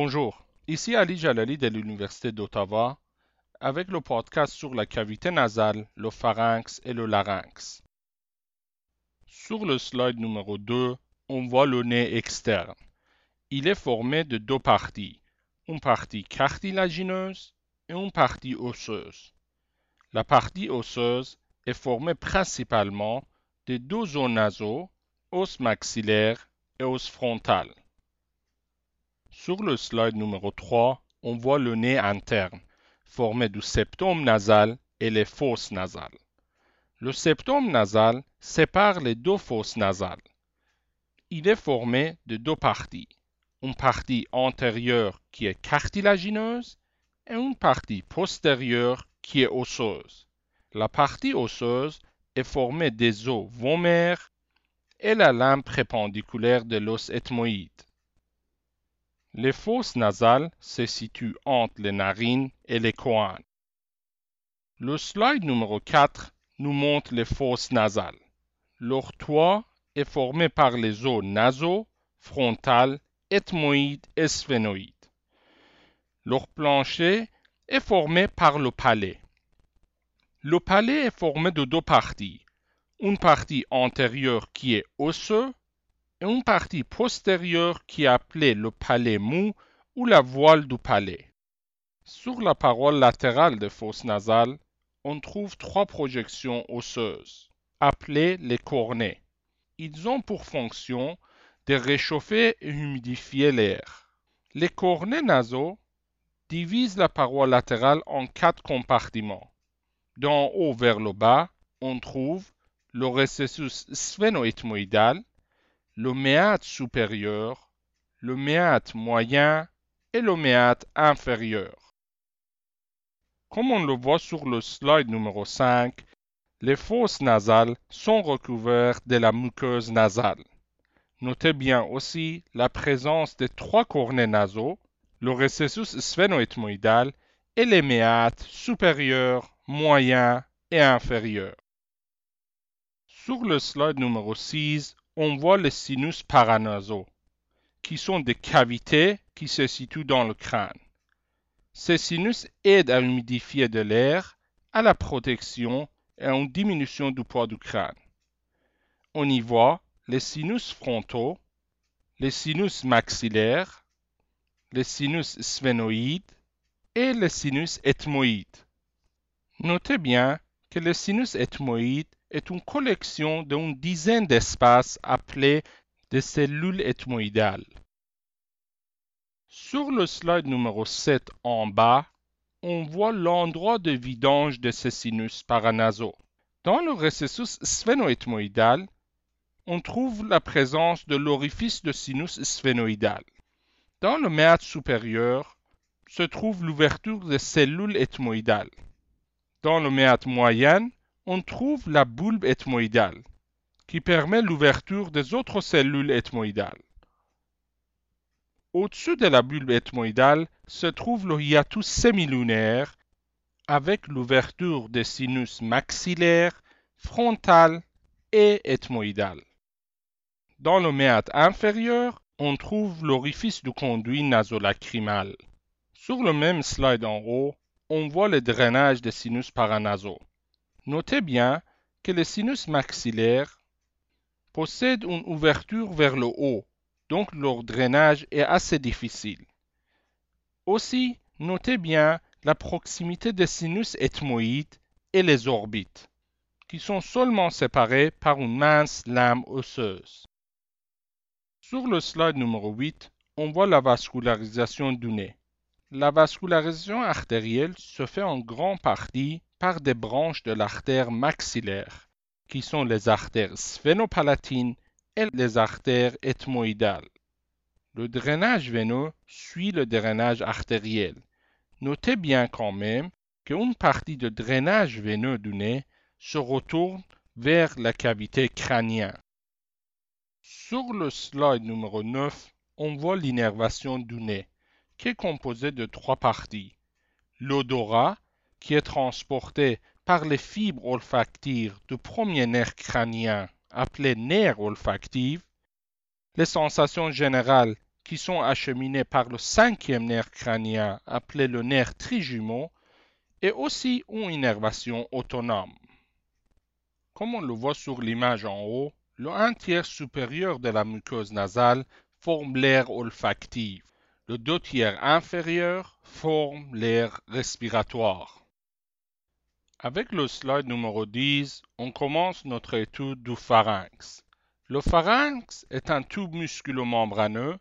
Bonjour, ici Ali Jalali de l'Université d'Ottawa avec le podcast sur la cavité nasale, le pharynx et le larynx. Sur le slide numéro 2, on voit le nez externe. Il est formé de deux parties, une partie cartilagineuse et une partie osseuse. La partie osseuse est formée principalement de deux zones nasaux, os maxillaire et os frontal. Sur le slide numéro 3, on voit le nez interne, formé du septum nasal et les fosses nasales. Le septum nasal sépare les deux fosses nasales. Il est formé de deux parties, une partie antérieure qui est cartilagineuse et une partie postérieure qui est osseuse. La partie osseuse est formée des os vomaires et la lame prépendiculaire de l'os ethmoïde. Les fosses nasales se situent entre les narines et les coins. Le slide numéro 4 nous montre les fosses nasales. Leur toit est formé par les os nasaux, frontales, ethmoïdes et sphénoïdes. Leur plancher est formé par le palais. Le palais est formé de deux parties. Une partie antérieure qui est osseuse une partie postérieure qui est appelée le palais mou ou la voile du palais. Sur la paroi latérale des fosses nasales, on trouve trois projections osseuses, appelées les cornets. Ils ont pour fonction de réchauffer et humidifier l'air. Les cornets nasaux divisent la paroi latérale en quatre compartiments. D'en haut vers le bas, on trouve le recessus sphénoethmoïdal, le méate supérieur, le méate moyen et le méate inférieur. Comme on le voit sur le slide numéro 5, les fosses nasales sont recouvertes de la muqueuse nasale. Notez bien aussi la présence des trois cornets nasaux, le recessus sphénoethmoïdal et les méates supérieurs, moyens et inférieurs. Sur le slide numéro 6, on voit les sinus paranasaux, qui sont des cavités qui se situent dans le crâne. Ces sinus aident à humidifier de l'air, à la protection et à une diminution du poids du crâne. On y voit les sinus frontaux, les sinus maxillaires, les sinus sphénoïdes et les sinus ethmoïdes. Notez bien que le sinus ethmoïde est une collection d'une dizaine d'espaces appelés des cellules ethmoïdales. Sur le slide numéro 7 en bas, on voit l'endroit de vidange de ces sinus paranasaux. Dans le recessus sphénoethmoïdal, on trouve la présence de l'orifice de sinus sphénoïdal. Dans le méate supérieur se trouve l'ouverture des cellules ethmoïdales. Dans le méate moyen, on trouve la bulbe ethmoïdale, qui permet l'ouverture des autres cellules ethmoïdales. Au-dessus de la bulbe ethmoïdale se trouve le hiatus semilunaire avec l'ouverture des sinus maxillaires, frontal et ethmoïdal. Dans le méate inférieur, on trouve l'orifice du conduit nasolacrymal. Sur le même slide en haut, on voit le drainage des sinus paranasaux. Notez bien que les sinus maxillaires possèdent une ouverture vers le haut, donc leur drainage est assez difficile. Aussi, notez bien la proximité des sinus ethmoïdes et les orbites, qui sont seulement séparés par une mince lame osseuse. Sur le slide numéro 8, on voit la vascularisation du nez. La vascularisation artérielle se fait en grande partie par des branches de l'artère maxillaire, qui sont les artères sphénopalatines et les artères ethmoïdales. Le drainage veineux suit le drainage artériel. Notez bien quand même qu'une partie de drainage veineux du nez se retourne vers la cavité crânienne. Sur le slide numéro 9, on voit l'innervation du nez, qui est composée de trois parties. L'odorat, qui est transporté par les fibres olfactives du premier nerf crânien appelé nerf olfactif, les sensations générales qui sont acheminés par le cinquième nerf crânien appelé le nerf trijumeau et aussi une innervation autonome. Comme on le voit sur l'image en haut, le un tiers supérieur de la muqueuse nasale forme l'air olfactif. Le deux tiers inférieur forme l'air respiratoire. Avec le slide numéro 10, on commence notre étude du pharynx. Le pharynx est un tube musculomembraneux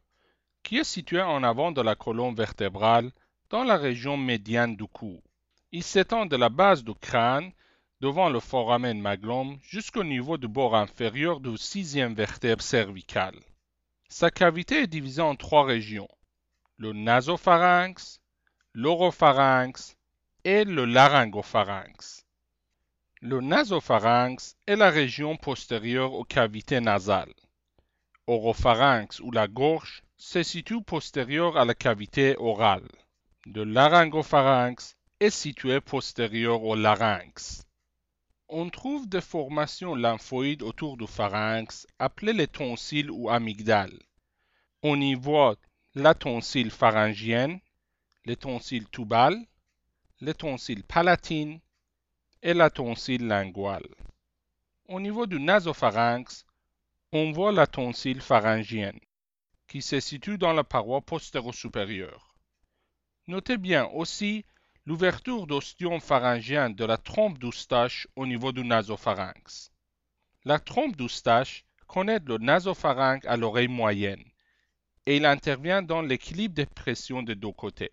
qui est situé en avant de la colonne vertébrale dans la région médiane du cou. Il s'étend de la base du crâne devant le foramen magnum jusqu'au niveau du bord inférieur du sixième vertèbre cervicale. Sa cavité est divisée en trois régions, le nasopharynx, l'oropharynx le laryngopharynx. Le nasopharynx est la région postérieure aux cavités nasales. Oropharynx ou la gorge se situe postérieur à la cavité orale. Le laryngopharynx est situé postérieur au larynx. On trouve des formations lymphoïdes autour du pharynx appelées les tonsilles ou amygdales. On y voit la tonsille pharyngienne, les tonsilles tubales, les tonsilles palatines et la tonsille linguale. Au niveau du nasopharynx, on voit la tonsille pharyngienne qui se situe dans la paroi postéro-supérieure. Notez bien aussi l'ouverture d'ostium pharyngien de la trompe d'Oustache au niveau du nasopharynx. La trompe d'Oustache connecte le nasopharynx à l'oreille moyenne et il intervient dans l'équilibre des pressions des deux côtés.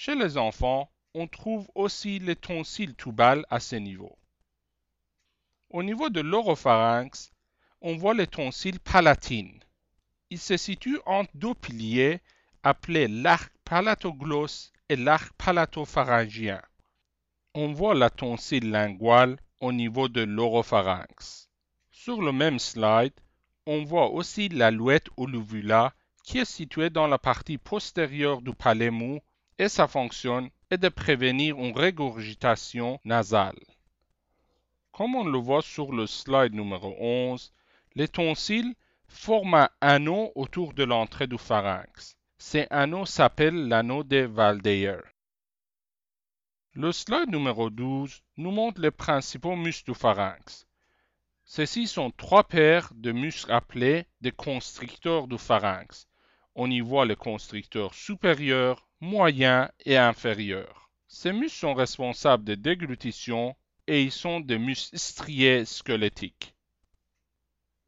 Chez les enfants, on trouve aussi les tonsilles tubales à ce niveau. Au niveau de l'oropharynx, on voit les tonsilles palatines il se situe entre deux piliers appelés l'arc palatogloss et l'arc palatopharyngien. On voit la tonsille linguale au niveau de l'oropharynx. Sur le même slide, on voit aussi l'alouette ou l'uvula qui est située dans la partie postérieure du palais mou et sa fonction est de prévenir une régurgitation nasale. Comme on le voit sur le slide numéro 11, les tonsilles forme un anneau autour de l'entrée du pharynx. Cet anneau s'appelle l'anneau de Valdeyer. Le slide numéro 12 nous montre les principaux muscles du pharynx. Ceux-ci sont trois paires de muscles appelés des constricteurs du pharynx. On y voit les constricteurs supérieurs, moyens et inférieurs. Ces muscles sont responsables de déglutition et ils sont des muscles striés squelettiques.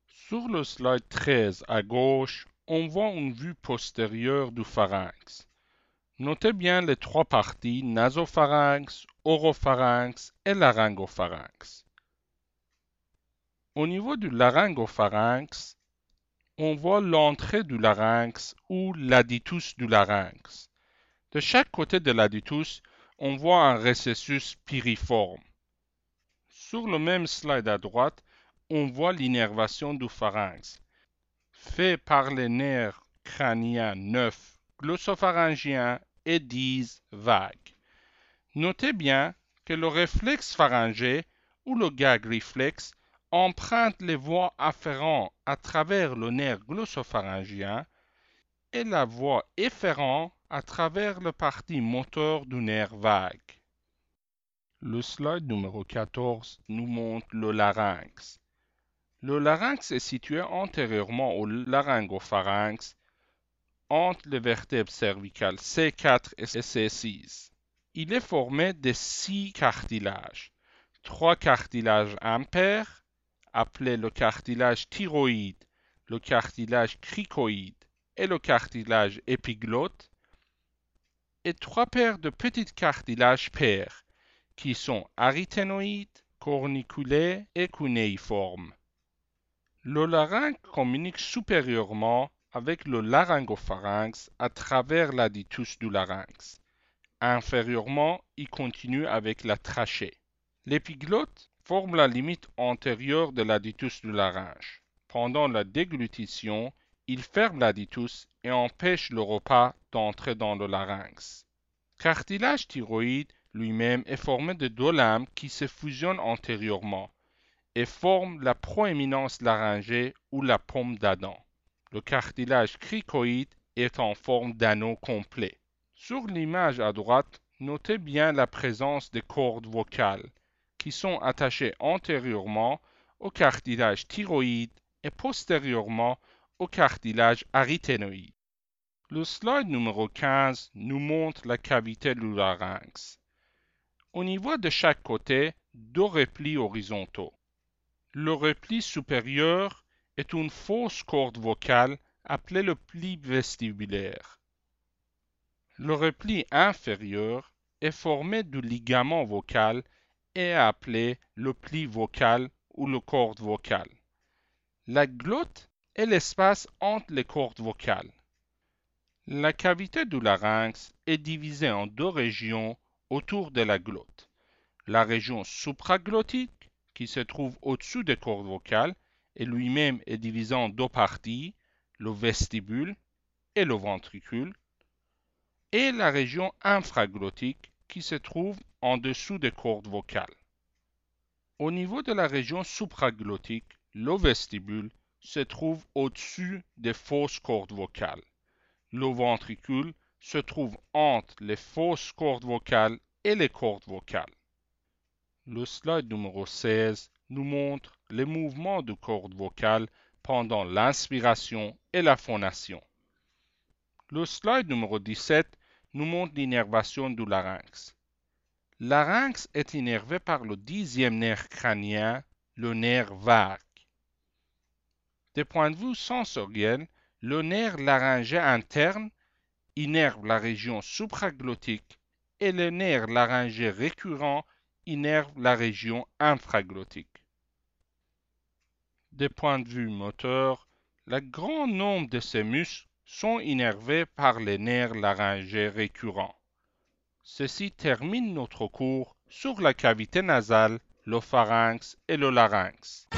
Sur le slide 13 à gauche, on voit une vue postérieure du pharynx. Notez bien les trois parties nasopharynx, oropharynx et laryngopharynx. Au niveau du laryngopharynx, on voit l'entrée du larynx ou l'aditus du larynx. De chaque côté de l'aditus, on voit un récessus piriforme. Sur le même slide à droite, on voit l'innervation du pharynx, fait par les nerfs crâniens 9, glossopharyngiens et 10 vagues. Notez bien que le réflexe pharyngé ou le gag réflexe emprunte les voies afférentes à travers le nerf glossopharyngien et la voie efférente à travers le parti moteur du nerf vague. Le slide numéro 14 nous montre le larynx. Le larynx est situé antérieurement au laryngopharynx, entre les vertèbres cervicales C4 et C6. Il est formé de six cartilages. Trois cartilages impairs, appelés le cartilage thyroïde, le cartilage cricoïde et le cartilage épiglotte, et trois paires de petits cartilages pairs, qui sont arythénoïdes, corniculés et cunéiformes. Le larynx communique supérieurement avec le laryngopharynx à travers l'aditus du larynx. Inférieurement, il continue avec la trachée. L'épiglotte forme la limite antérieure de l'aditus du larynx. Pendant la déglutition, il ferme l'aditus et empêche le repas d'entrer dans le larynx. Cartilage thyroïde lui-même est formé de deux lames qui se fusionnent antérieurement et forme la proéminence laryngée ou la pomme d'Adam. Le cartilage cricoïde est en forme d'anneau complet. Sur l'image à droite, notez bien la présence des cordes vocales qui sont attachées antérieurement au cartilage thyroïde et postérieurement cartilage aryténoïde. Le slide numéro 15 nous montre la cavité du larynx. Au niveau de chaque côté, deux replis horizontaux. Le repli supérieur est une fausse corde vocale appelée le pli vestibulaire. Le repli inférieur est formé du ligament vocal et appelé le pli vocal ou le corde vocale. La glotte l'espace entre les cordes vocales. La cavité du larynx est divisée en deux régions autour de la glotte. La région supraglottique, qui se trouve au-dessus des cordes vocales, et lui-même est divisé en deux parties, le vestibule et le ventricule, et la région infraglottique qui se trouve en dessous des cordes vocales. Au niveau de la région supraglottique, le vestibule se trouve au-dessus des fausses cordes vocales. Le ventricule se trouve entre les fausses cordes vocales et les cordes vocales. Le slide numéro 16 nous montre les mouvements de cordes vocales pendant l'inspiration et la phonation. Le slide numéro 17 nous montre l'innervation du larynx. Larynx est innervé par le dixième nerf crânien, le nerf vague. Des points de vue sensoriels, le nerf laryngé interne innerve la région supraglottique et le nerf laryngé récurrent innerve la région infraglottique. Des points de vue moteurs, le grand nombre de ces muscles sont innervés par les nerfs laryngés récurrents. Ceci termine notre cours sur la cavité nasale, le pharynx et le larynx.